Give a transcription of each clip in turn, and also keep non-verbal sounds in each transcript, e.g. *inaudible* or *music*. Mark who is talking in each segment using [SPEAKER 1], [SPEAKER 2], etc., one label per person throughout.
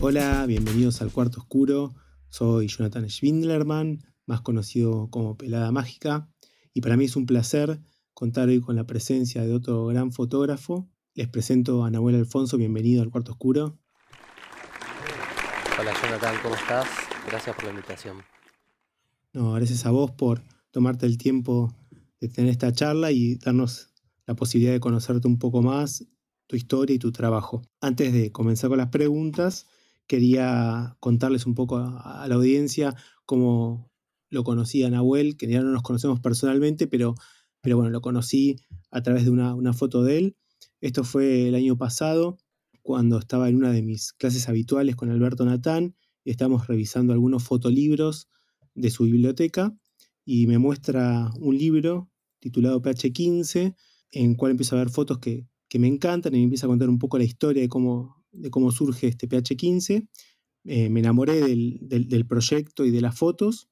[SPEAKER 1] Hola, bienvenidos al Cuarto Oscuro. Soy Jonathan Schwindlerman, más conocido como Pelada Mágica, y para mí es un placer contar hoy con la presencia de otro gran fotógrafo. Les presento a Nahuel Alfonso, bienvenido al Cuarto Oscuro.
[SPEAKER 2] Hola Jonathan, ¿cómo estás? Gracias por la invitación.
[SPEAKER 1] No, gracias a vos por tomarte el tiempo de tener esta charla y darnos la posibilidad de conocerte un poco más, tu historia y tu trabajo. Antes de comenzar con las preguntas, quería contarles un poco a, la audiencia cómo lo conocí a Nahuel, que ya no nos conocemos personalmente, pero, pero bueno, lo conocí a través de una, foto de él. Esto fue el año pasado, cuando estaba en una de mis clases habituales con Alberto Natán, y estábamos revisando algunos fotolibros de su biblioteca, y me muestra un libro titulado PH15, en el cual empiezo a ver fotos que, que me encantan y me empieza a contar un poco la historia de cómo de cómo surge este PH15. Eh, me enamoré del, proyecto y de las fotos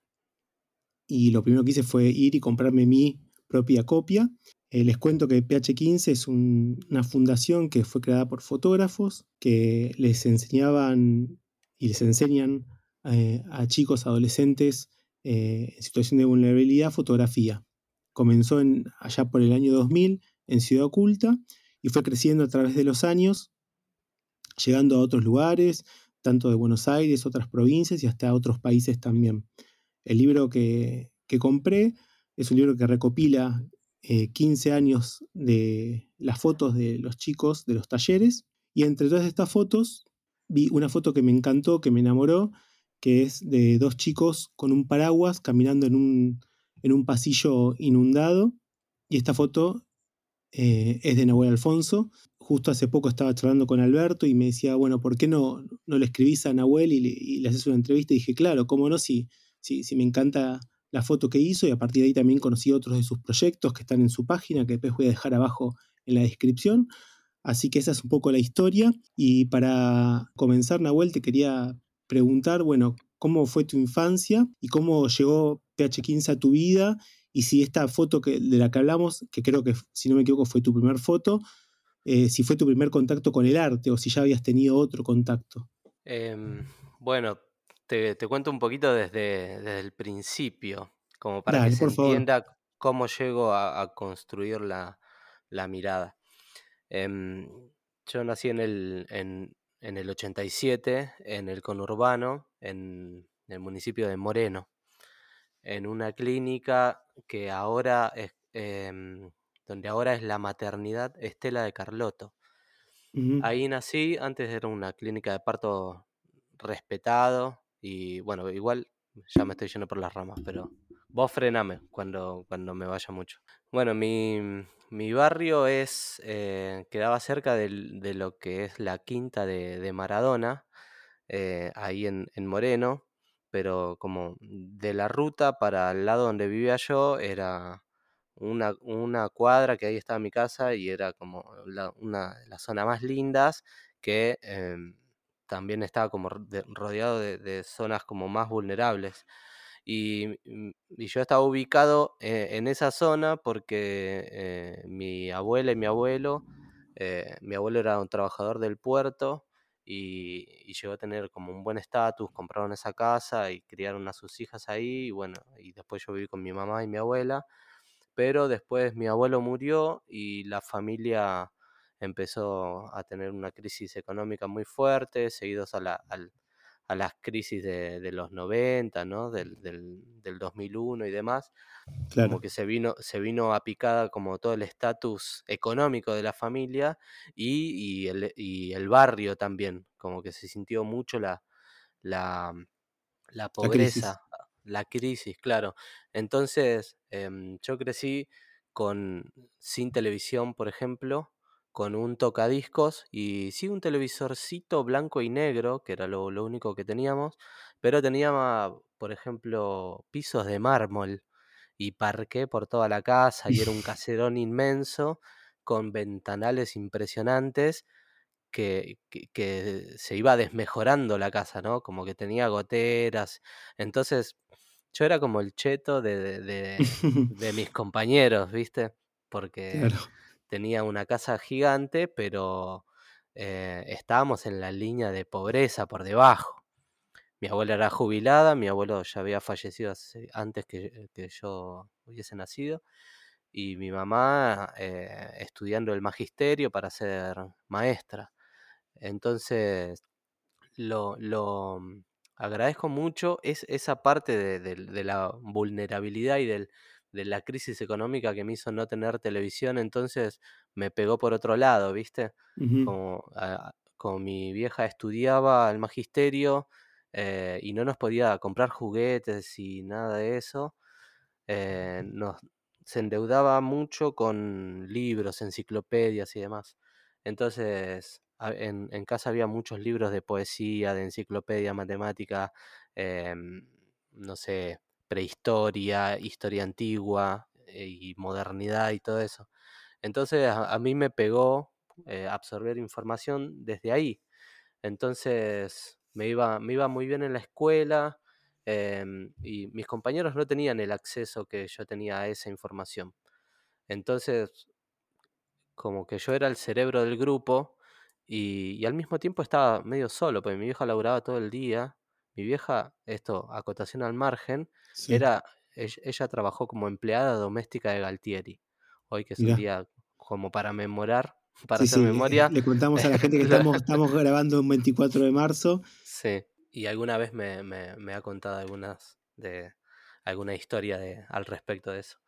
[SPEAKER 1] y lo primero que hice fue ir y comprarme mi propia copia. Eh, les cuento que PH15 es una fundación que fue creada por fotógrafos que les enseñaban y les enseñan eh, a chicos, adolescentes en situación de vulnerabilidad fotografía. Comenzó en, allá por el año 2000 en Ciudad Oculta y fue creciendo a través de los años llegando a otros lugares, tanto de Buenos Aires, otras provincias y hasta otros países también. El libro que, compré es un libro que recopila 15 eh, años de las fotos de los chicos de los talleres y entre todas estas fotos vi una foto que me encantó, que me enamoró, que es de dos chicos con un paraguas caminando en un, en un pasillo inundado y esta foto eh, es de Nahuel Alfonso justo hace poco estaba charlando con Alberto y me decía, bueno, ¿por qué no, no le escribís a Nahuel y le, haces una entrevista? Y dije, claro, ¿cómo no? Si, si, me encanta la foto que hizo y a partir de ahí también conocí otros de sus proyectos que están en su página, que después voy a dejar abajo en la descripción. Así que esa es un poco la historia. Y para comenzar, Nahuel, te quería preguntar, bueno, ¿cómo fue tu infancia y cómo llegó PH15 a tu vida? Y si esta foto que, de la que hablamos, que creo que si no me equivoco fue tu primer foto, eh, si fue tu primer contacto con el arte o si ya habías tenido otro contacto.
[SPEAKER 2] Em, bueno, te, cuento un poquito desde, el principio, como para que se entienda cómo llego a, construir la, mirada. Em, yo nací en el, en, el 87, en el conurbano, en el municipio de Moreno, en una clínica que ahora es, em, donde ahora es la maternidad Estela de Carlotto. Ahí nací, antes era una clínica de parto respetado y bueno, igual ya me estoy yendo por las ramas, pero vos frename cuando, cuando me vaya mucho. Bueno, mi, barrio es, eh, quedaba cerca de, lo que es la quinta de, Maradona, eh, ahí en, en Moreno, pero como de la ruta para el lado donde vivía yo era una, una cuadra que ahí estaba mi casa y era como una de las zonas más lindas que em, también estaba como rodeado de, zonas como más vulnerables. Y, mm, yo estaba ubicado eh, en esa zona porque eh, mi abuela y mi abuelo, eh, mi abuelo era un trabajador del puerto y, y llegó a tener como un buen estatus, compraron esa casa y criaron a sus hijas ahí y bueno, y después yo viví con mi mamá y mi abuela pero después mi abuelo murió y la familia empezó a tener una crisis económica muy fuerte, seguidos a, la, a las crisis de, los 90, ¿no? Del, del, 2001 y demás, como que se vino, se vino a picada como todo el estatus económico de la familia y, el, y, el, barrio también, como que se sintió mucho la, la, la pobreza la crisis, claro. Entonces, em, yo crecí con sin televisión, por ejemplo, con un tocadiscos y sí un televisorcito blanco y negro, que era lo, único que teníamos, pero tenía, por ejemplo, pisos de mármol y parqué por toda la casa y era un *laughs* caserón inmenso con ventanales impresionantes que, que, se iba desmejorando la casa, ¿no? Como que tenía goteras. Entonces, yo era como el cheto de, de, *laughs* mis compañeros, ¿viste? Porque tenía una casa gigante, pero eh, estábamos en la línea de pobreza por debajo. Mi abuela era jubilada, mi abuelo ya había fallecido antes que, yo hubiese nacido, y mi mamá eh, estudiando el magisterio para ser maestra. Entonces, lo, mm, agradezco mucho es esa parte de, la vulnerabilidad y de la crisis económica que me hizo no tener televisión, entonces me pegó por otro lado, ¿viste? como, ah, como, mi vieja estudiaba al magisterio eh, y no nos podía comprar juguetes y nada de eso, eh, nos, se endeudaba mucho con libros, enciclopedias y demás. Entonces, en, casa había muchos libros de poesía, de enciclopedia, matemática, em, no sé, prehistoria, historia antigua y modernidad y todo eso. Entonces a, mí me pegó eh, absorber información desde ahí. Entonces me iba, me iba muy bien en la escuela em, y mis compañeros no tenían el acceso que yo tenía a esa información. Entonces, como que yo era el cerebro del grupo y, al mismo tiempo estaba medio solo, porque mi vieja laburaba todo el día. Mi vieja, esto, acotación al margen, era, ella, trabajó como empleada doméstica de Galtieri. Hoy que es un día como para memorar, *laughs* para hacer memoria.
[SPEAKER 1] Le contamos a la gente que *laughs* estamos, estamos grabando un 24 de marzo.
[SPEAKER 2] Sí, y alguna vez me, me, ha contado algunas de alguna historia de, al respecto de eso.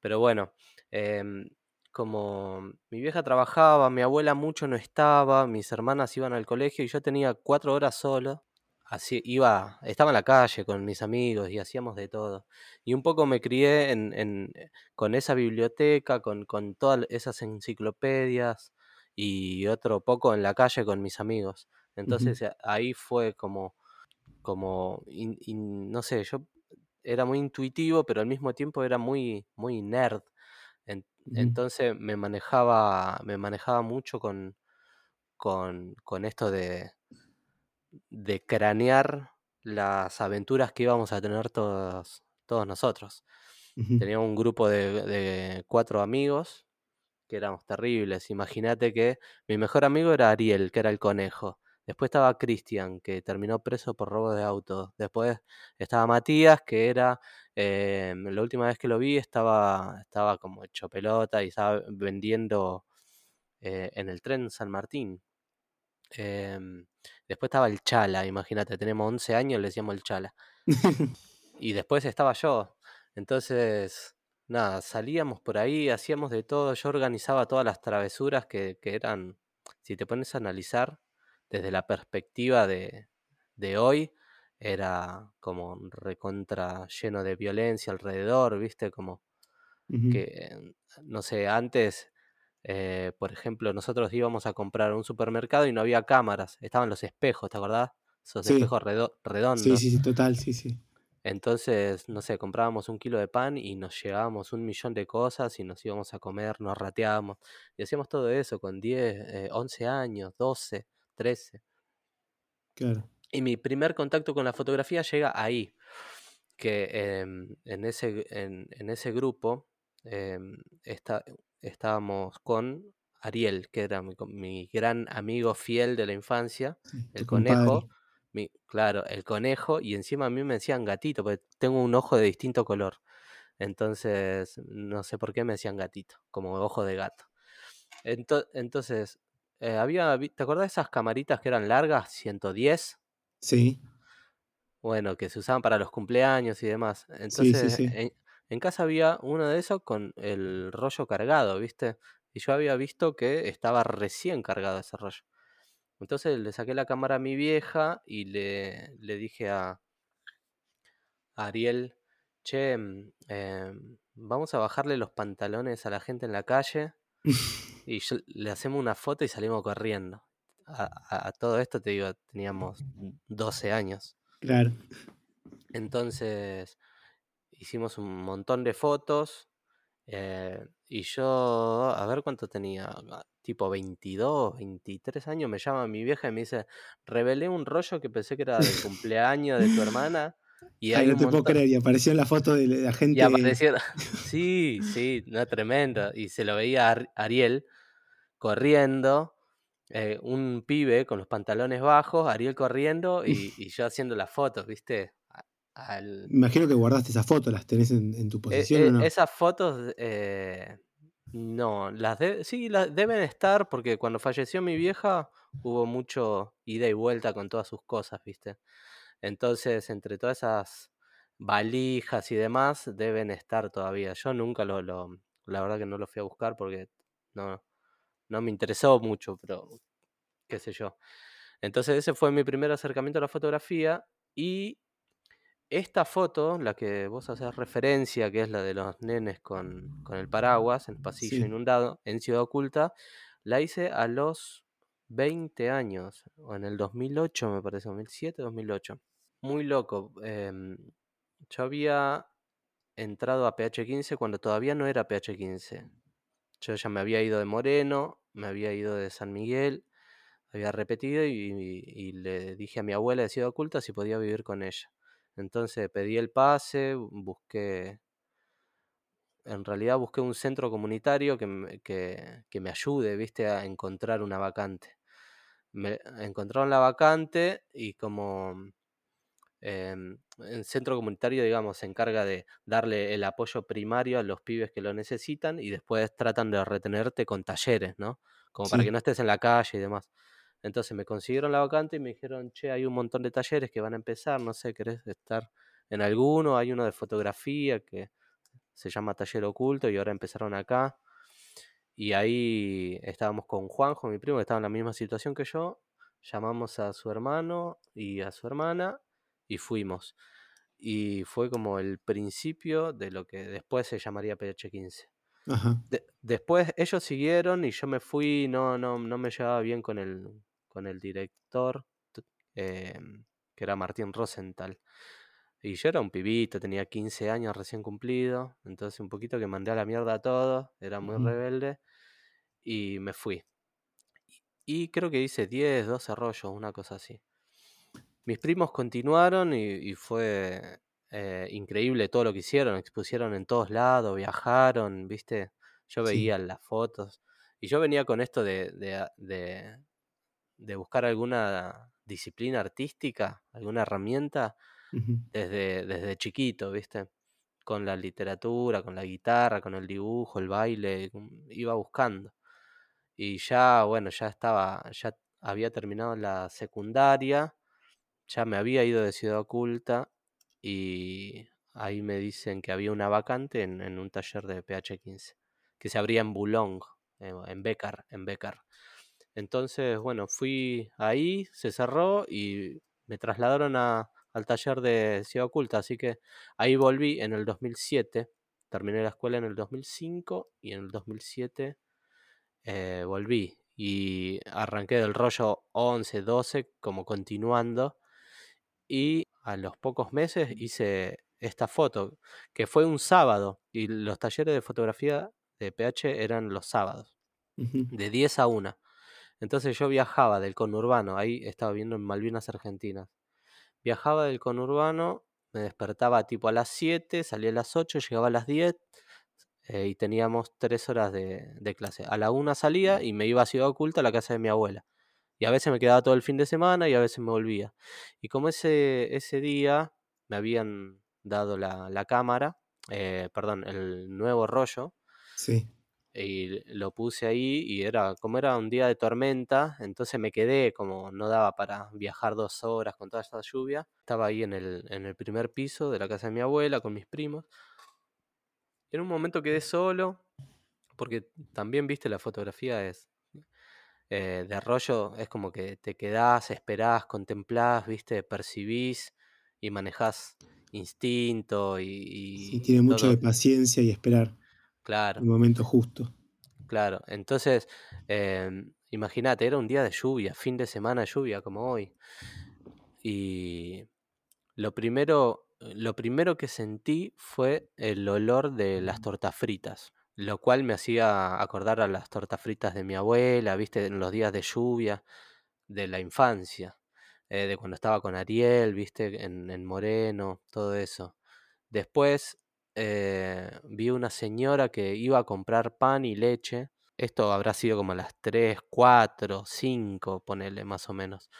[SPEAKER 2] Pero bueno, em, como mi vieja trabajaba, mi abuela mucho no estaba, mis hermanas iban al colegio y yo tenía cuatro horas solo. Así iba, estaba en la calle con mis amigos y hacíamos de todo. Y un poco me crié en, eh, con esa biblioteca, con, con, todas esas enciclopedias y otro poco en la calle con mis amigos. Entonces eh, ahí fue como, como no sé, yo era muy intuitivo, pero al mismo tiempo era muy, muy nerd. Entonces me manejaba, me manejaba mucho con, con, esto de, de cranear las aventuras que íbamos a tener todos, todos nosotros. Teníamos un grupo de, de, cuatro amigos que éramos terribles. Imagínate que mi mejor amigo era Ariel, que era el conejo. Después estaba Cristian, que terminó preso por robo de auto. Después estaba Matías, que era, eh, la última vez que lo vi estaba, estaba como hecho pelota y estaba vendiendo eh, en el tren San Martín. Em, después estaba el Chala, imagínate, tenemos 11 años, le decíamos el Chala. y después estaba yo. Entonces, nada, salíamos por ahí, hacíamos de todo. Yo organizaba todas las travesuras que, que eran, si te pones a analizar, desde la perspectiva de, hoy, era como recontra lleno de violencia alrededor, ¿viste? Como que, no sé, antes, eh, por ejemplo, nosotros íbamos a comprar un supermercado y no había cámaras, estaban los espejos, ¿te acordás? Esos espejos redondos.
[SPEAKER 1] Sí, sí, sí, total, sí, sí.
[SPEAKER 2] Entonces, no sé, comprábamos un kilo de pan y nos llevábamos un millón de cosas y nos íbamos a comer, nos rateábamos. Y hacíamos todo eso con 10, 11 eh, años, 12. 13.
[SPEAKER 1] Claro.
[SPEAKER 2] Y mi primer contacto con la fotografía llega ahí, que em, en, ese, en, ese grupo em, estábamos con Ariel, que era mi, gran amigo fiel de la infancia, el conejo. Mi, claro, el conejo, y encima a mí me decían gatito, porque tengo un ojo de distinto color. Entonces, no sé por qué me decían gatito, como ojo de gato. entonces, eh, había, ¿te acordás de esas camaritas que eran largas, 110?
[SPEAKER 1] Sí.
[SPEAKER 2] Bueno, que se usaban para los cumpleaños y demás. Entonces, En, casa había uno de esos con el rollo cargado, ¿viste? Y yo había visto que estaba recién cargado ese rollo. Entonces le saqué la cámara a mi vieja y le, le dije a, Ariel, che, mm, em, vamos a bajarle los pantalones a la gente en la calle *laughs* Y le hacemos una foto y salimos corriendo. A, todo esto te digo, teníamos 12 años.
[SPEAKER 1] Claro.
[SPEAKER 2] Entonces hicimos un montón de fotos. Eh, y yo, a ver cuánto tenía, ah, tipo 22, 23 años, me llama mi vieja y me dice, revelé un rollo que pensé que era del cumpleaños de tu hermana
[SPEAKER 1] y Ay, no te puedo creer, y apareció en la foto de la gente.
[SPEAKER 2] Y apareció, *laughs* sí, sí, no, tremendo. Y se lo veía a Ariel corriendo eh, un pibe con los pantalones bajos, Ariel corriendo y, *laughs* yo haciendo las fotos, ¿viste?
[SPEAKER 1] Imagino que guardaste esas fotos, ¿las tenés en, tu e, posición o no?
[SPEAKER 2] Esas fotos, no, las sí, las deben estar porque cuando falleció mi vieja hubo mucho ida y vuelta con todas sus cosas, ¿viste? Entonces, entre todas esas valijas y demás, deben estar todavía. Yo nunca lo, lo la verdad que no lo fui a buscar porque no, no me interesó mucho, pero qué sé yo. Entonces ese fue mi primer acercamiento a la fotografía y esta foto, la que vos haces referencia, que es la de los nenes con, el paraguas en el pasillo inundado en Ciudad Oculta, la hice a los 20 años, o en el 2008 me parece, 2007, 2008. Muy loco. Em, yo había entrado a PH15 cuando todavía no era PH15. Yo ya me había ido de Moreno, me había ido de San Miguel, había repetido y, le dije a mi abuela de Ciudad Oculta si podía vivir con ella. Entonces pedí el pase, busqué, en realidad busqué un centro comunitario que, me, que, me ayude, viste, a encontrar una vacante. Me encontraron la vacante y como Em, el centro comunitario, digamos, se encarga de darle el apoyo primario a los pibes que lo necesitan y después tratan de retenerte con talleres, ¿no? Como para que no estés en la calle y demás. Entonces me consiguieron la vacante y me dijeron, che, hay un montón de talleres que van a empezar, no sé, ¿querés estar en alguno? Hay uno de fotografía que se llama Taller Oculto y ahora empezaron acá. Y ahí estábamos con Juanjo, mi primo, que estaba en la misma situación que yo. Llamamos a su hermano y a su hermana y fuimos. Y fue como el principio de lo que después se llamaría PH15. después ellos siguieron y yo me fui, no, no, no me llevaba bien con el, con el director, em, que era Martín Rosenthal. Y yo era un pibito, tenía 15 años recién cumplido, entonces un poquito que mandé a la mierda a todo, era muy rebelde y me fui. Y creo que hice 10, 12 rollos, una cosa así. Mis primos continuaron y, fue eh, increíble todo lo que hicieron, expusieron en todos lados, viajaron, ¿viste? Yo veía las fotos y yo venía con esto de, de, buscar alguna disciplina artística, alguna herramienta desde, desde chiquito, ¿viste? Con la literatura, con la guitarra, con el dibujo, el baile, iba buscando. Y ya, bueno, ya estaba, ya había terminado la secundaria ya me había ido de Ciudad Oculta y ahí me dicen que había una vacante en, un taller de PH15 que se abría en Boulogne, eh, en Becar, en Becar. Entonces, bueno, fui ahí, se cerró y me trasladaron al taller de Ciudad Oculta, así que ahí volví en el 2007, terminé la escuela en el 2005 y en el 2007 eh, volví y arranqué del rollo 11, 12 como continuando y a los pocos meses hice esta foto, que fue un sábado, y los talleres de fotografía de PH eran los sábados, de 10 a 1. Entonces yo viajaba del conurbano, ahí estaba viendo en Malvinas Argentinas. Viajaba del conurbano, me despertaba tipo a las 7, salía a las 8, llegaba a las 10 eh, y teníamos 3 horas de, de, clase. A la 1 salía y me iba a Ciudad Oculta a la casa de mi abuela. Y a veces me quedaba todo el fin de semana y a veces me volvía. Y como ese, ese día me habían dado la, la cámara, eh, perdón, el nuevo rollo.
[SPEAKER 1] Sí.
[SPEAKER 2] Y lo puse ahí y era, como era un día de tormenta, entonces me quedé, como no daba para viajar dos horas con toda esta lluvia. Estaba ahí en el, en el primer piso de la casa de mi abuela con mis primos. En un momento quedé solo, porque también, viste, la fotografía es eh, de rollo es como que te quedás, esperás, contemplás, viste, percibís y manejás instinto y...
[SPEAKER 1] sí, tiene mucho de paciencia y esperar.
[SPEAKER 2] Claro.
[SPEAKER 1] El momento justo.
[SPEAKER 2] Claro, entonces, em, imagínate, era un día de lluvia, fin de semana de lluvia como hoy. Y lo primero, lo primero que sentí fue el olor de las tortas fritas lo cual me hacía acordar a las tortas fritas de mi abuela, viste, en los días de lluvia, de la infancia, eh, de cuando estaba con Ariel, viste, en, Moreno, todo eso. Después eh, vi una señora que iba a comprar pan y leche esto habrá sido como las 3, 4, 5, ponele más o menos.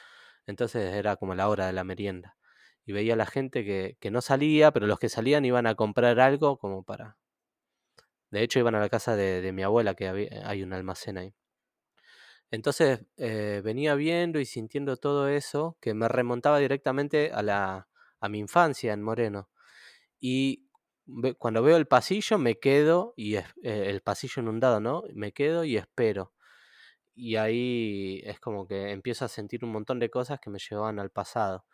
[SPEAKER 2] Entonces era como la hora de la merienda. Y veía a la gente que, que no salía, pero los que salían iban a comprar algo como para... De hecho iban a la casa de, mi abuela, que hay un almacén ahí. Entonces eh, venía viendo y sintiendo todo eso que me remontaba directamente a, la, a mi infancia en Moreno. Y cuando veo el pasillo me quedo, y es, eh, el pasillo inundado, ¿no? Me quedo y espero. Y ahí es como que empiezo a sentir un montón de cosas que me llevaban al pasado.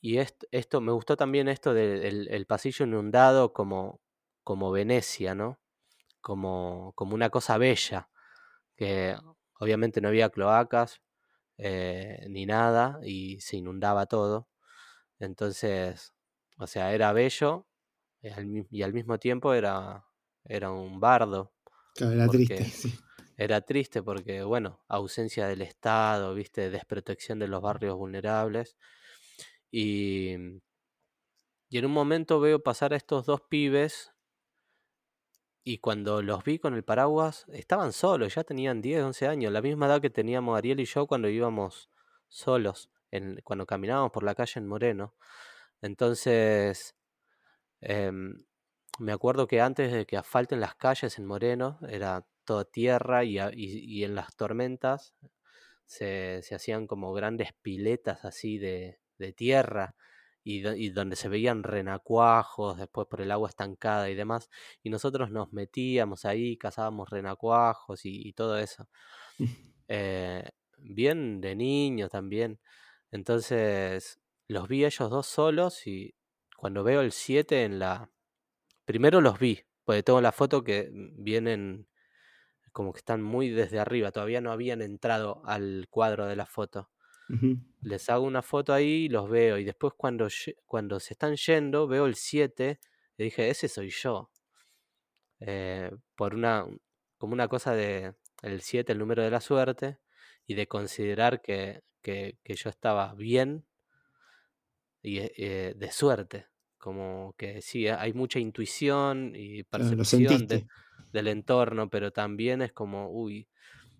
[SPEAKER 2] Y esto, me gustó también esto del pasillo inundado como, como Venecia, ¿no? Como, como una cosa bella, que obviamente no había cloacas eh, ni nada y se inundaba todo. Entonces, o sea, era bello y al, mismo tiempo era, era un bardo.
[SPEAKER 1] era triste, *laughs*
[SPEAKER 2] Era triste porque, bueno, ausencia del Estado, viste, desprotección de los barrios vulnerables. Y, y en un momento veo pasar a estos dos pibes y cuando los vi con el paraguas, estaban solos, ya tenían 10, 11 años, la misma edad que teníamos Ariel y yo cuando íbamos solos, en, cuando caminábamos por la calle en Moreno. Entonces, em, me acuerdo que antes de que asfalten las calles en Moreno, era toda tierra y, y, en las tormentas se, se, hacían como grandes piletas así de, de tierra y, donde se veían renacuajos después por el agua estancada y demás. Y nosotros nos metíamos ahí, cazábamos renacuajos y, todo eso. *laughs* Eh, bien de niño también. Entonces los vi ellos dos solos y cuando veo el 7 en la... Primero los vi, porque tengo la foto que vienen como que están muy desde arriba, todavía no habían entrado al cuadro de la foto. Les hago una foto ahí y los veo. Y después cuando, cuando se están yendo, veo el 7 y dije, ese soy yo. Eh, por una, como una cosa de el 7, el número de la suerte, y de considerar que, que, yo estaba bien y eh, de suerte. Como que sí, hay mucha intuición y percepción del entorno, pero también es como, uy,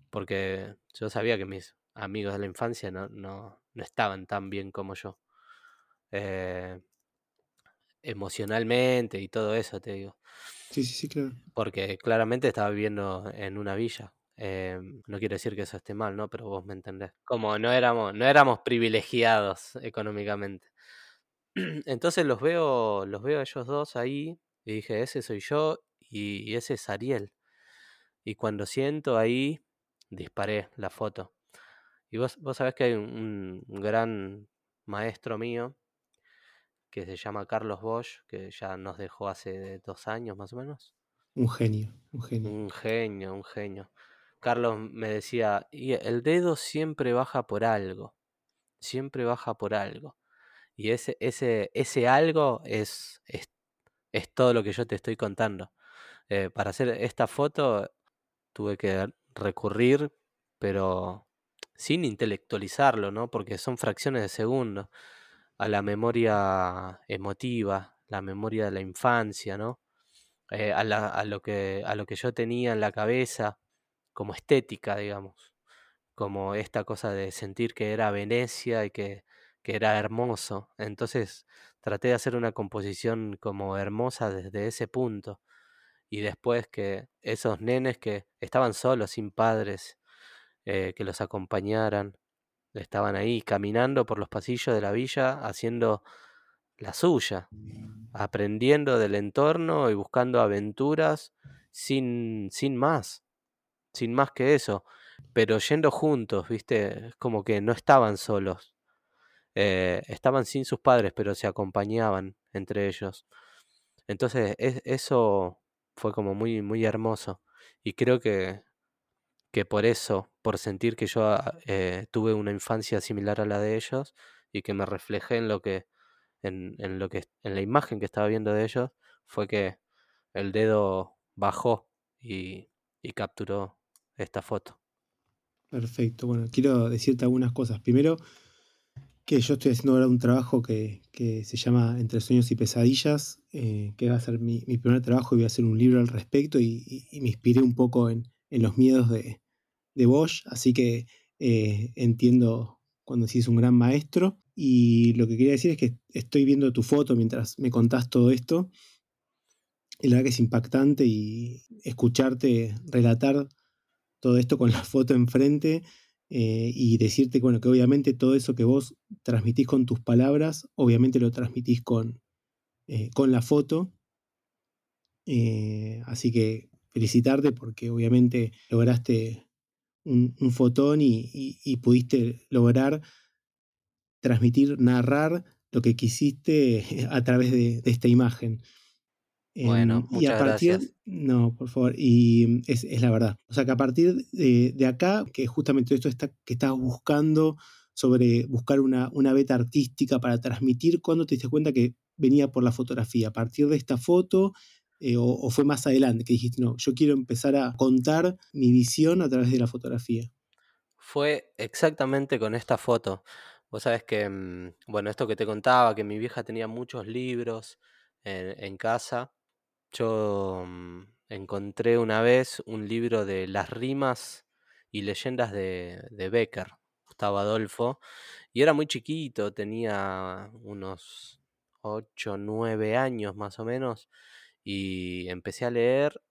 [SPEAKER 2] porque yo sabía que mis amigos de la infancia no, no, no estaban tan bien como yo. Eh, emocionalmente y todo eso, te digo.
[SPEAKER 1] Sí, sí, sí, claro.
[SPEAKER 2] Porque claramente estaba viviendo en una villa. Eh, no quiere decir que eso esté mal, ¿no? Pero vos me entendés. Como no éramos, no éramos privilegiados económicamente. *clears throat* Entonces los veo, los veo a ellos dos ahí y dije, ese soy yo y ese es Ariel. Y cuando siento ahí, disparé la foto. Y vos, vos sabés que hay un, gran maestro mío que se llama Carlos Bosch, que ya nos dejó hace dos años más o menos.
[SPEAKER 1] Un genio, un genio.
[SPEAKER 2] Un genio, un genio. Carlos me decía, y el dedo siempre baja por algo, siempre baja por algo. Y ese, ese, ese algo es, es, todo lo que yo te estoy contando. Eh, para hacer esta foto tuve que recurrir, pero sin intelectualizarlo, ¿no? Porque son fracciones de segundo, a la memoria emotiva, la memoria de la infancia, ¿no? Eh, a, lo que, a lo que yo tenía en la cabeza como estética, digamos, como esta cosa de sentir que era Venecia y que, que era hermoso. Entonces traté de hacer una composición como hermosa desde ese punto. Y después que esos nenes que estaban solos, sin padres, eh, que los acompañaran. Estaban ahí caminando por los pasillos de la villa haciendo la suya, aprendiendo del entorno y buscando aventuras sin, sin más, sin más que eso, pero yendo juntos, ¿viste? Como que no estaban solos. Eh, estaban sin sus padres, pero se acompañaban entre ellos. Entonces, eso fue como muy, muy hermoso. Y creo que que por eso, por sentir que yo ah, eh, tuve una infancia similar a la de ellos y que me reflejé en lo que, en, en, lo que, en la imagen que estaba viendo de ellos, fue que el dedo bajó y, y capturó esta foto.
[SPEAKER 1] Perfecto. Bueno, quiero decirte algunas cosas. Primero, que yo estoy haciendo ahora un trabajo que, que se llama Entre sueños y pesadillas, eh, que va a ser mi, mi, primer trabajo y voy a hacer un libro al respecto y, y, me inspiré un poco en, en los miedos de, de Bosch, así que eh, entiendo cuando decís un gran maestro. Y lo que quería decir es que estoy viendo tu foto mientras me contás todo esto. Y la verdad que es impactante y escucharte relatar todo esto con la foto enfrente eh, y decirte bueno, que obviamente todo eso que vos transmitís con tus palabras, obviamente lo transmitís con, eh, con la foto. así que felicitarte porque obviamente lograste un, fotón y, pudiste lograr transmitir, narrar lo que quisiste *laughs* a través de, esta imagen.
[SPEAKER 2] Bueno, em, y a partir,
[SPEAKER 1] No, por favor, y es, la verdad. O sea que a partir de, acá, que justamente esto está, que estás buscando sobre buscar una, una beta artística para transmitir, cuando te diste cuenta que venía por la fotografía? A partir de esta foto, eh, o, fue más adelante que dijiste, no, yo quiero empezar a contar mi visión a través de la fotografía?
[SPEAKER 2] Fue exactamente con esta foto. Vos sabés que, mm, bueno, esto que te contaba, que mi vieja tenía muchos libros en, casa. Yo mm, encontré una vez un libro de las rimas y leyendas de, de Becker, Gustavo Adolfo, y era muy chiquito, tenía unos 8, 9 años más o menos, y empecé a leer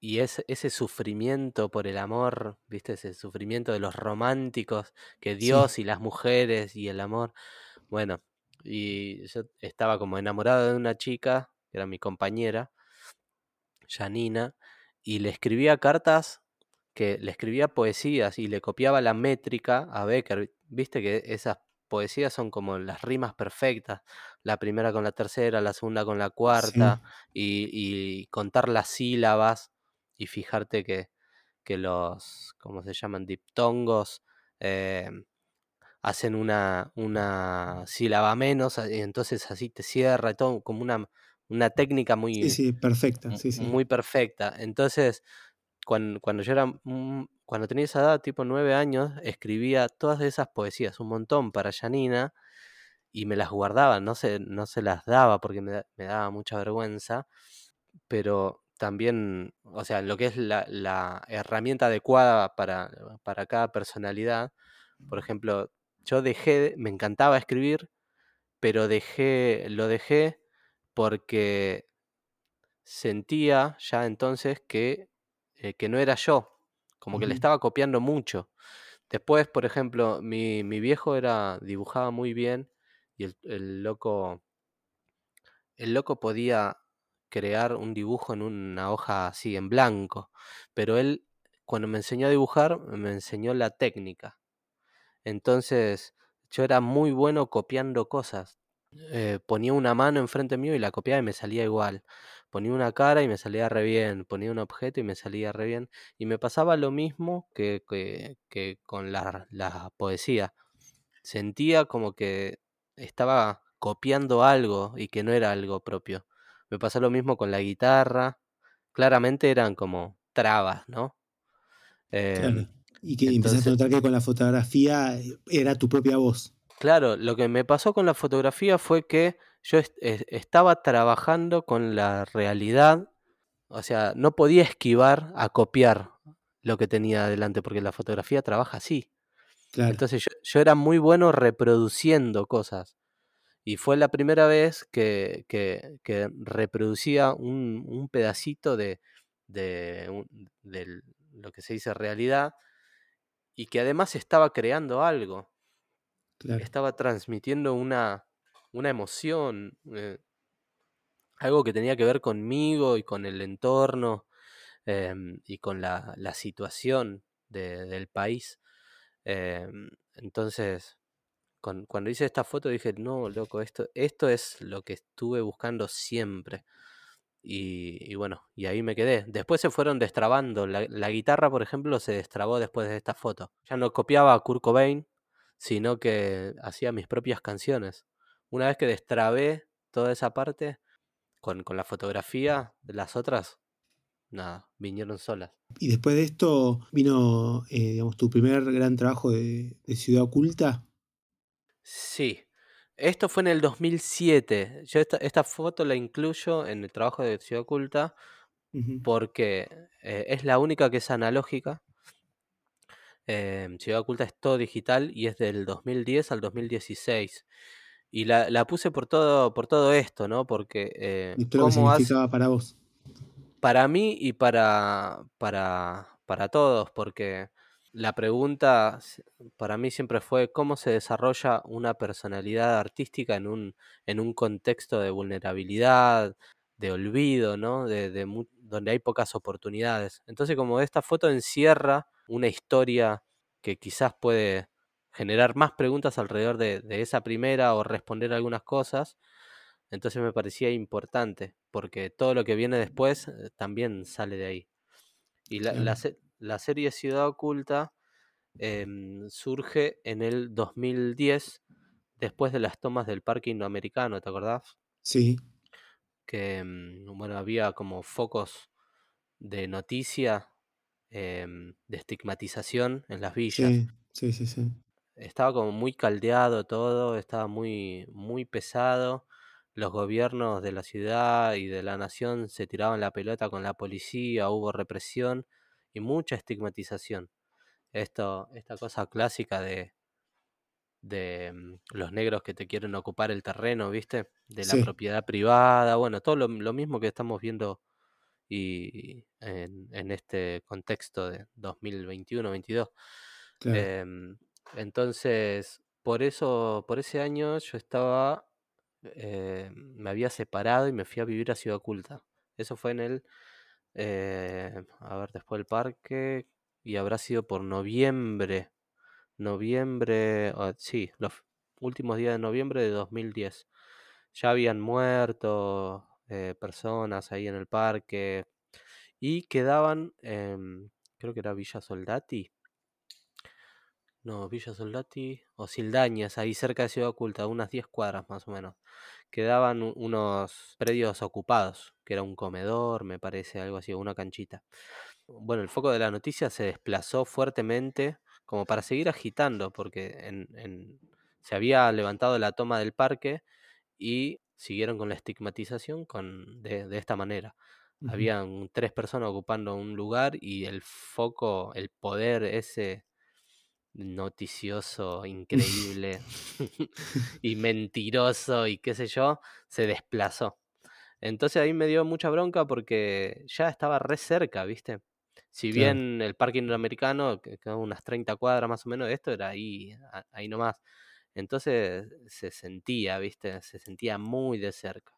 [SPEAKER 2] y ese, ese sufrimiento por el amor, ¿viste? Ese sufrimiento de los románticos, que Dios y las mujeres y el amor. Bueno, y yo estaba como enamorado de una chica, que era mi compañera, Janina, y le escribía cartas, que le escribía poesías y le copiaba la métrica a Becker. Viste que esas poesías son como las rimas perfectas, la primera con la tercera, la segunda con la cuarta, y, contar las sílabas y fijarte que, que los, ¿cómo se llaman? Diptongos eh, hacen una, una sílaba menos, y entonces así te cierra, todo como una, una técnica muy,
[SPEAKER 1] sí, perfecta,
[SPEAKER 2] muy perfecta. Entonces, cuando, cuando yo era cuando tenía esa edad, tipo nueve años, escribía todas esas poesías, un montón para Janina, y me las guardaba, no se, no se las daba porque me, daba mucha vergüenza, pero también, o sea, lo que es la, herramienta adecuada para, para, cada personalidad, por ejemplo, yo dejé, me encantaba escribir, pero dejé, lo dejé porque sentía ya entonces que, eh, que no era yo, como que le estaba copiando mucho. Después, por ejemplo, mi, viejo era, dibujaba muy bien y el, loco, el loco podía crear un dibujo en una hoja así, en blanco, pero él, cuando me enseñó a dibujar, me enseñó la técnica. Entonces, yo era muy bueno copiando cosas. Eh, ponía una mano enfrente mío y la copiaba y me salía igual ponía una cara y me salía re bien, ponía un objeto y me salía re bien. Y me pasaba lo mismo que, que, con la, la, poesía. Sentía como que estaba copiando algo y que no era algo propio. Me pasó lo mismo con la guitarra. Claramente eran como trabas, ¿no?
[SPEAKER 1] Em, y que empezaste a notar que con la fotografía eh, era tu propia voz.
[SPEAKER 2] Claro, lo que me pasó con la fotografía fue que yo estaba trabajando con la realidad, o sea, no podía esquivar a copiar lo que tenía adelante, porque la fotografía trabaja así. Entonces yo, era muy bueno reproduciendo cosas. Y fue la primera vez que, que, reproducía un, pedacito de, de, lo que se dice realidad y que además estaba creando algo. Estaba transmitiendo una, una emoción, eh, algo que tenía que ver conmigo y con el entorno em, y con la, situación del país. Em, entonces, cuando hice esta foto dije, no, loco, esto, esto es lo que estuve buscando siempre. Y, bueno, y ahí me quedé. Después se fueron destrabando. La, la, guitarra, por ejemplo, se destrabó después de esta foto. Ya no copiaba a Kurt Cobain, sino que hacía mis propias canciones una vez que destrabé toda esa parte con, la fotografía, las otras, nada, vinieron solas.
[SPEAKER 1] Y después de esto vino, eh, digamos, tu primer gran trabajo de, Ciudad Oculta.
[SPEAKER 2] Sí, esto fue en el 2007. Yo esta, esta, foto la incluyo en el trabajo de Ciudad Oculta porque eh, es la única que es analógica. Em, Ciudad Oculta es todo digital y es del 2010 al 2016. Y la, puse por todo, por todo esto, ¿no? Porque...
[SPEAKER 1] Eh, ¿Cómo significaba para vos?
[SPEAKER 2] Para mí y para, para, para todos, porque la pregunta para mí siempre fue cómo se desarrolla una personalidad artística en un, en un contexto de vulnerabilidad, de olvido, ¿no? De, donde hay pocas oportunidades. Entonces, como esta foto encierra una historia que quizás puede generar más preguntas alrededor de, esa primera o responder algunas cosas, entonces me parecía importante, porque todo lo que viene después eh, también sale de ahí. Y la, la, serie Ciudad Oculta em, surge en el 2010, después de las tomas del parque indoamericano, ¿te acordás?
[SPEAKER 1] Sí.
[SPEAKER 2] Que, mm, bueno, había como focos de noticia, em, de estigmatización en las villas.
[SPEAKER 1] Sí, sí, sí, sí.
[SPEAKER 2] Estaba como muy caldeado todo, estaba muy, muy pesado los gobiernos de la ciudad y de la nación se tiraban la pelota con la policía, hubo represión y mucha estigmatización. Esto, esta cosa clásica de, de mm, los negros que te quieren ocupar el terreno, ¿viste? De la propiedad privada, bueno, todo lo, mismo que estamos viendo y en, este contexto de 2021-22. Em, entonces, por eso, por ese año yo estaba eh, me había separado y me fui a vivir a Ciudad Oculta. Eso fue en el, eh, a ver, después del parque, y habrá sido por noviembre, noviembre, sí, los últimos días de noviembre de 2010. Ya habían muerto eh, personas ahí en el parque y quedaban, creo que era Villa Soldati, no, Villa Soldati o Sildañas, ahí cerca de Ciudad Oculta, unas 10 cuadras más o menos. Quedaban unos predios ocupados, que era un comedor, me parece, algo así, una canchita. Bueno, el foco de la noticia se desplazó fuertemente como para seguir agitando, porque en, se había levantado la toma del parque y siguieron con la estigmatización con, de, esta manera. Habían tres personas ocupando un lugar y el foco, el poder ese noticioso, increíble *laughs* *laughs* y mentiroso y qué sé yo, se desplazó. Entonces ahí me dio mucha bronca porque ya estaba re cerca, ¿viste? Si bien el parque interamericano, que quedaba unas 30 cuadras más o menos, esto era ahí, ahí nomás. Entonces se sentía, ¿viste? Se sentía muy de cerca.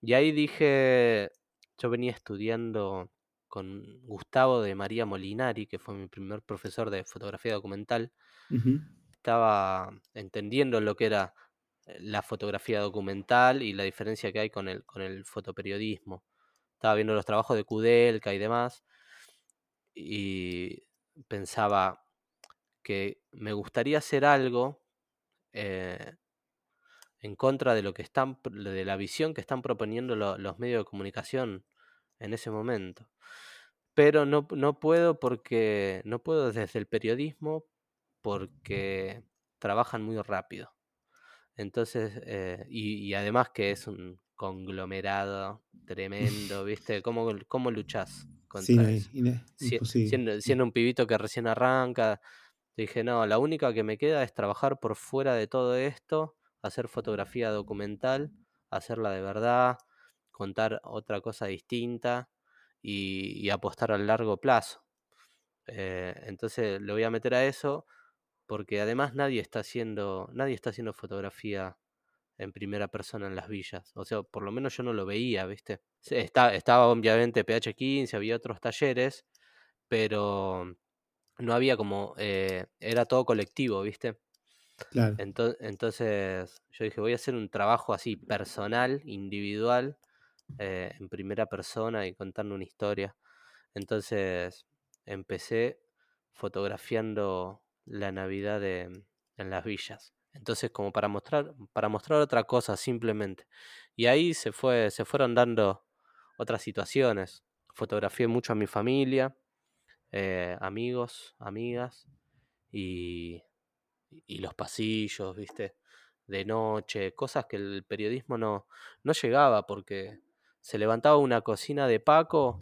[SPEAKER 2] Y ahí dije, yo venía estudiando con Gustavo de María Molinari, que fue mi primer profesor de fotografía documental. Estaba entendiendo lo que era eh, la fotografía documental y la diferencia que hay con el, con el fotoperiodismo. Estaba viendo los trabajos de Kudelka y demás y pensaba que me gustaría hacer algo eh, en contra de lo que están, de la visión que están proponiendo los medios de comunicación en ese momento pero no, no puedo porque no puedo desde el periodismo porque trabajan muy rápido. Entonces, eh, y, además que es un conglomerado tremendo, ¿viste? ¿Cómo, cómo luchás contra eso? siendo, siendo, un pibito que recién arranca, dije, no, la única que me queda es trabajar por fuera de todo esto, hacer fotografía documental, hacerla de verdad, contar otra cosa distinta y, apostar a largo plazo. Eh, entonces le voy a meter a eso porque además nadie está haciendo, nadie está haciendo fotografía en primera persona en las villas. O sea, por lo menos yo no lo veía, ¿viste? Está, estaba obviamente PH15, había otros talleres, pero no había como, eh, era todo colectivo, ¿viste?
[SPEAKER 1] Claro.
[SPEAKER 2] entonces yo dije, voy a hacer un trabajo así personal, individual, eh, en primera persona y contando una historia. Entonces empecé fotografiando la Navidad en las villas. Entonces, como para mostrar, para mostrar otra cosa simplemente. Y ahí se fue, se fueron dando otras situaciones. Fotografié mucho a mi familia, eh, amigos, amigas, y, y los pasillos, viste, de noche, cosas que el periodismo no, no llegaba porque se levantaba una cocina de Paco,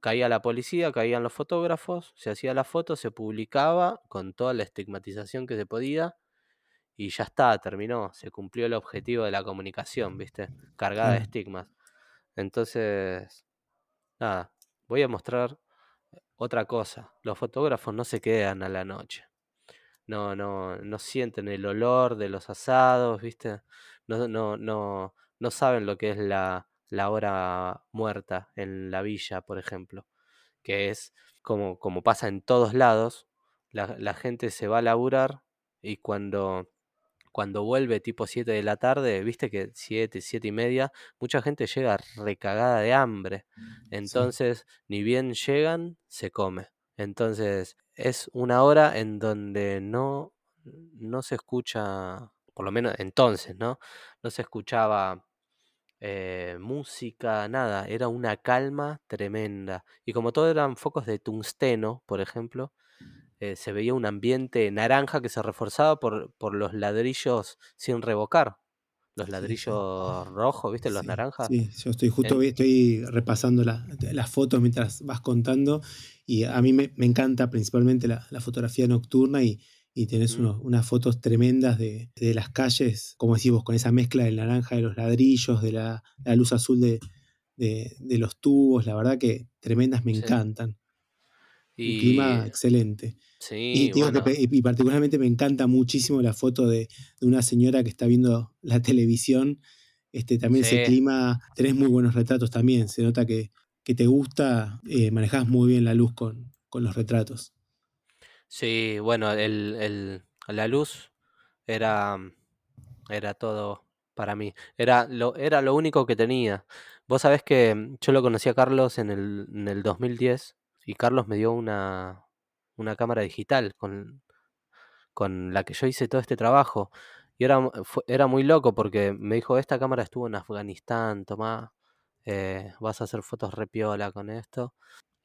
[SPEAKER 2] caía la policía, caían los fotógrafos, se hacía la foto, se publicaba con toda la estigmatización que se podía y ya está, terminó, se cumplió el objetivo de la comunicación, ¿viste? Cargada de estigmas. Entonces, nada, voy a mostrar otra cosa. Los fotógrafos no se quedan a la noche. No, no, no sienten el olor de los asados, ¿viste? No, no, no, no saben lo que es la, la hora muerta en la villa, por ejemplo. Que es como, como pasa en todos lados, la, la gente se va a laburar y cuando cuando vuelve tipo 7 de la tarde, viste que 7, 7 y media, mucha gente llega recagada de hambre. Entonces, ni bien llegan, se come. Entonces, es una hora en donde no, no se escucha, por lo menos entonces, ¿no? No se escuchaba eh, música, nada, era una calma tremenda. Y como todo eran focos de tungsteno, por ejemplo, eh, se veía un ambiente naranja que se reforzaba por, por los ladrillos sin revocar. Los ladrillos rojos, ¿viste? Los naranjas.
[SPEAKER 1] Sí, yo estoy justo estoy repasando las fotos mientras vas contando y a mí me, encanta principalmente la, fotografía nocturna y, y tenés mm. unas fotos tremendas de, las calles, como decís vos, con esa mezcla del naranja de los ladrillos, de la, luz azul de, de, los tubos, la verdad que tremendas me encantan. Y, clima excelente.
[SPEAKER 2] Sí,
[SPEAKER 1] y, particularmente me encanta muchísimo la foto de, una señora que está viendo la televisión. Este, también ese clima, tenés muy buenos retratos también. Se nota que, que te gusta, eh, manejás muy bien la luz con, con los retratos.
[SPEAKER 2] Sí, bueno, el, el, la luz era, era todo para mí. Era lo, era lo único que tenía. Vos sabés que yo lo conocí a Carlos en el, en el 2010 y Carlos me dio una, una cámara digital con, con la que yo hice todo este trabajo. Y era, era muy loco porque me dijo, esta cámara estuvo en Afganistán, tomá, eh, vas a hacer fotos repiola con esto.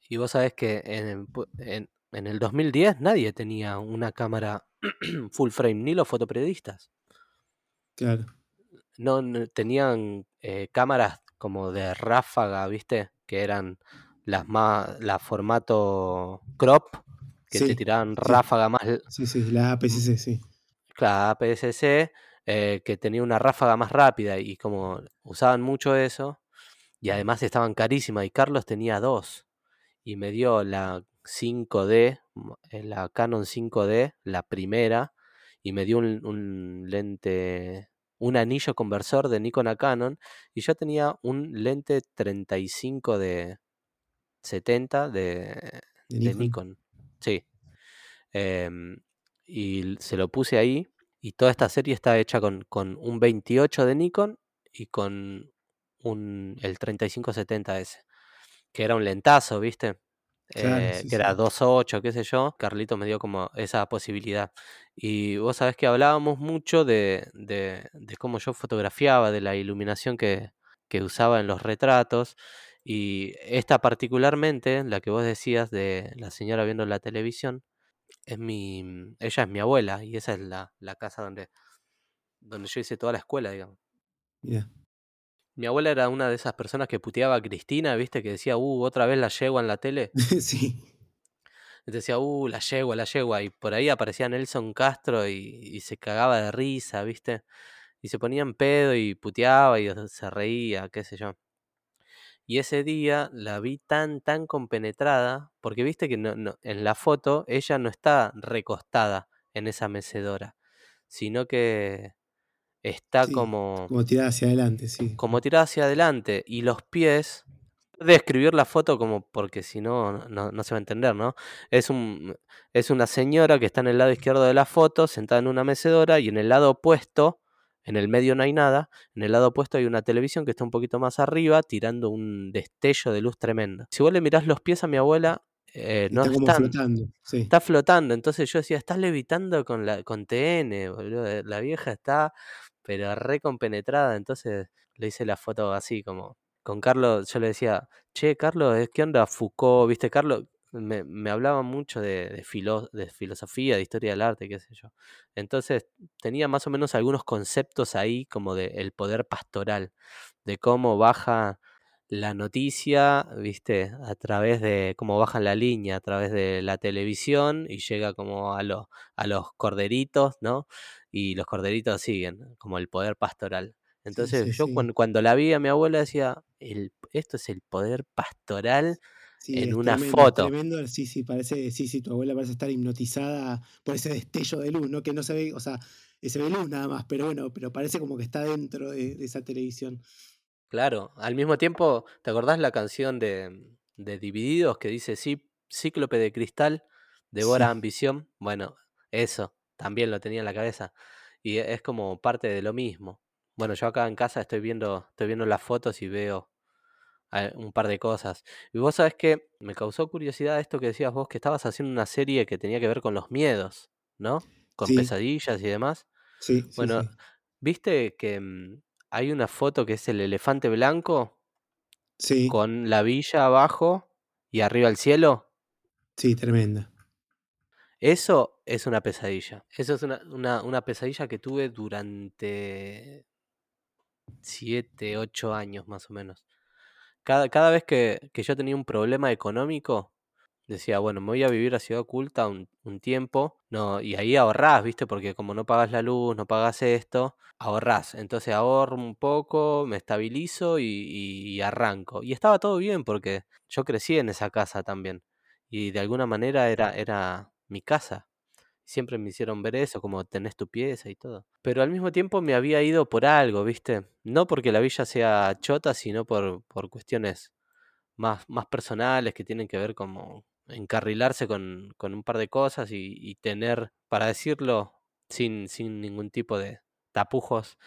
[SPEAKER 2] Y vos sabés que en, en, en el 2010 nadie tenía una cámara *clears throat* full frame, ni los fotoperiodistas.
[SPEAKER 1] Claro.
[SPEAKER 2] No, tenían eh, cámaras como de ráfaga, ¿viste? Que eran las más, la formato crop, que te tiraban ráfaga más.
[SPEAKER 1] Sí, sí, la APS-C, sí.
[SPEAKER 2] La APS-C, eh, que tenía una ráfaga más rápida y como usaban mucho eso, y además estaban carísimas, y Carlos tenía dos, y me dio la 5D, eh, la Canon 5D, la primera, y me dio un, un lente un anillo conversor de Nikon a Canon y yo tenía un lente 35 de, 70 de, Nikon. Sí. Em, y se lo puse ahí. Y toda esta serie está hecha con, con un 28 de Nikon y con un, el 3570S. Que era un lentazo, ¿viste? Eh, que era 2.8, qué sé yo. Carlito me dio como esa posibilidad. Y vos sabés que hablábamos mucho de, de, de cómo yo fotografiaba, de la iluminación que, que usaba en los retratos. Y esta particularmente, la que vos decías de la señora viendo la televisión, es mi, mm, ella es mi abuela y esa es la, la casa donde, donde yo hice toda la escuela, digamos. Mi abuela era una de esas personas que puteaba a Cristina, viste, que decía, uh, otra vez la yegua en la tele. *laughs*
[SPEAKER 1] sí.
[SPEAKER 2] Decía, uh, la yegua, la yegua. Y por ahí aparecía Nelson Castro y, y se cagaba de risa, viste. Y se ponía en pedo y puteaba y se reía, qué sé yo. Y ese día la vi tan, tan compenetrada, porque viste que no, en la foto ella no está recostada en esa mecedora, sino que está como...
[SPEAKER 1] Como tirada hacia adelante, sí.
[SPEAKER 2] Como tirada hacia adelante. Y los pies... De escribir la foto como porque si no, no, se va a entender, ¿no? Es, un, es una señora que está en el lado izquierdo de la foto, sentada en una mecedora, y en el lado opuesto en el medio no hay nada, en el lado opuesto hay una televisión que está un poquito más arriba, tirando un destello de luz tremendo. Si vos le mirás los pies a mi abuela, eh, no están, flotando. Está flotando. Entonces yo decía, estás levitando con la con TN, boludo. Eh, la vieja está, pero re compenetrada. Entonces le hice la foto así, como con Carlos. Yo le decía, che, Carlos, ¿qué onda Foucault? ¿Viste, Carlos? Me, me hablaba mucho de, de, de, filosofía, de historia del arte, qué sé yo. Entonces tenía más o menos algunos conceptos ahí como de el poder pastoral, de cómo baja la noticia, viste, a través de cómo bajan la línea, a través de la televisión y llega como a, los a los corderitos, ¿no? Y los corderitos siguen, como el poder pastoral. Entonces yo Cuando, la vi a mi abuela decía, el, esto es el poder pastoral en una foto.
[SPEAKER 1] Tremendo, sí, sí, parece, sí, sí, tu abuela parece estar hipnotizada por ese destello de luz, ¿no? Que no se ve, o sea, se ve luz nada más, pero bueno, pero parece como que está dentro de, esa televisión.
[SPEAKER 2] Claro, al mismo tiempo, ¿te acordás la canción de, de Divididos que dice sí, Cíclope de cristal, devora ambición? Bueno, eso, también lo tenía en la cabeza. Y es como parte de lo mismo. Bueno, yo acá en casa estoy viendo, estoy viendo las fotos y veo un par de cosas. Y vos sabés que me causó curiosidad esto que decías vos, que estabas haciendo una serie que tenía que ver con los miedos, ¿no? Con pesadillas y demás.
[SPEAKER 1] Sí.
[SPEAKER 2] Bueno, ¿viste que mm, hay una foto que es el elefante blanco?
[SPEAKER 1] Sí.
[SPEAKER 2] Con la villa abajo y arriba el cielo.
[SPEAKER 1] Sí, tremenda.
[SPEAKER 2] Eso es una pesadilla. Eso es una, una, una pesadilla que tuve durante siete, ocho años más o menos. Cada, cada vez que, que, yo tenía un problema económico, decía, bueno, me voy a vivir a Ciudad Oculta un, un, tiempo, no, y ahí ahorrás, ¿viste? Porque como no pagas la luz, no pagas esto, ahorrás. Entonces ahorro un poco, me estabilizo y, y arranco. Y estaba todo bien porque yo crecí en esa casa también. Y de alguna manera era, era mi casa siempre me hicieron ver eso, como tenés tu pieza y todo. Pero al mismo tiempo me había ido por algo, ¿viste? No porque la villa sea chota, sino por, por cuestiones más, más personales que tienen que ver como encarrilarse con, con un par de cosas y, tener, para decirlo sin, sin ningún tipo de tapujos,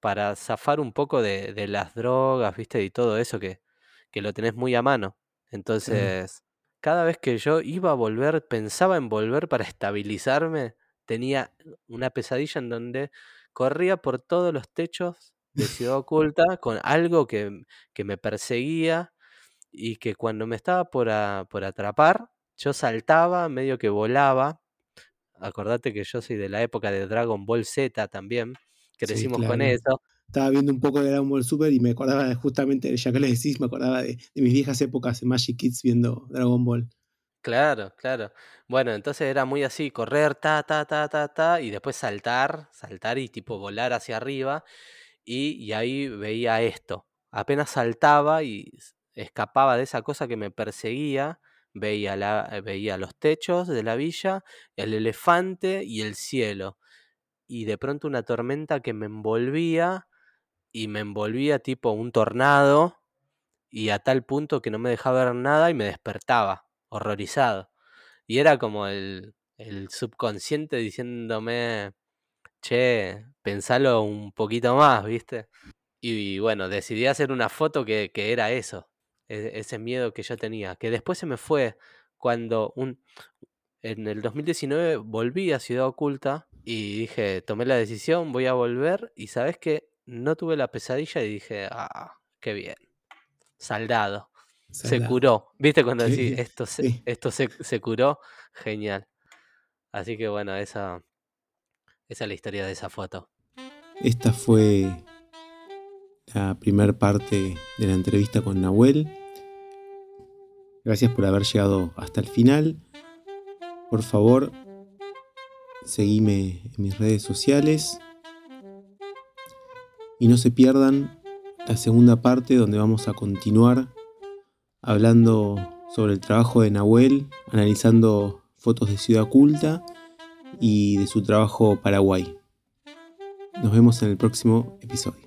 [SPEAKER 2] para zafar un poco de, de las drogas, ¿viste? Y todo eso que, que lo tenés muy a mano. Entonces, cada vez que yo iba a volver, pensaba en volver para estabilizarme, tenía una pesadilla en donde corría por todos los techos de *laughs* Ciudad Oculta con algo que, que me perseguía y que cuando me estaba por, por atrapar, yo saltaba, medio que volaba. Acordate que yo soy de la época de Dragon Ball Z también, crecimos con eso
[SPEAKER 1] estaba viendo un poco de Dragon Ball Super y me acordaba de, justamente, ya que le decís, me acordaba de, mis viejas épocas en Magic Kids viendo Dragon Ball.
[SPEAKER 2] Claro, claro. Bueno, entonces era muy así, correr, ta, ta, ta, ta, ta, y después saltar, saltar y tipo volar hacia arriba. Y, y ahí veía esto. Apenas saltaba y escapaba de esa cosa que me perseguía, veía, la, veía los techos de la villa, el elefante y el cielo. Y de pronto una tormenta que me envolvía y me envolvía tipo un tornado y a tal punto que no me dejaba ver nada y me despertaba, horrorizado. Y era como el, subconsciente diciéndome, che, pensalo un poquito más, ¿viste? Y, bueno, decidí hacer una foto que, que era eso, e, ese miedo que yo tenía, que después se me fue cuando un, en el 2019 volví a Ciudad Oculta y dije, tomé la decisión, voy a volver y sabes que no tuve la pesadilla y dije, ah, qué bien. Saldado. Se curó. ¿Viste cuando decís, esto, se, esto se, curó? Genial. Así que bueno, esa, esa es la historia de esa foto.
[SPEAKER 1] Esta fue la primera parte de la entrevista con Nahuel. Gracias por haber llegado hasta el final. Por favor, seguime en mis redes sociales. Y no se pierdan la segunda parte donde vamos a continuar hablando sobre el trabajo de Nahuel, analizando fotos de Ciudad Oculta y de su trabajo Paraguay. Nos vemos en el próximo episodio.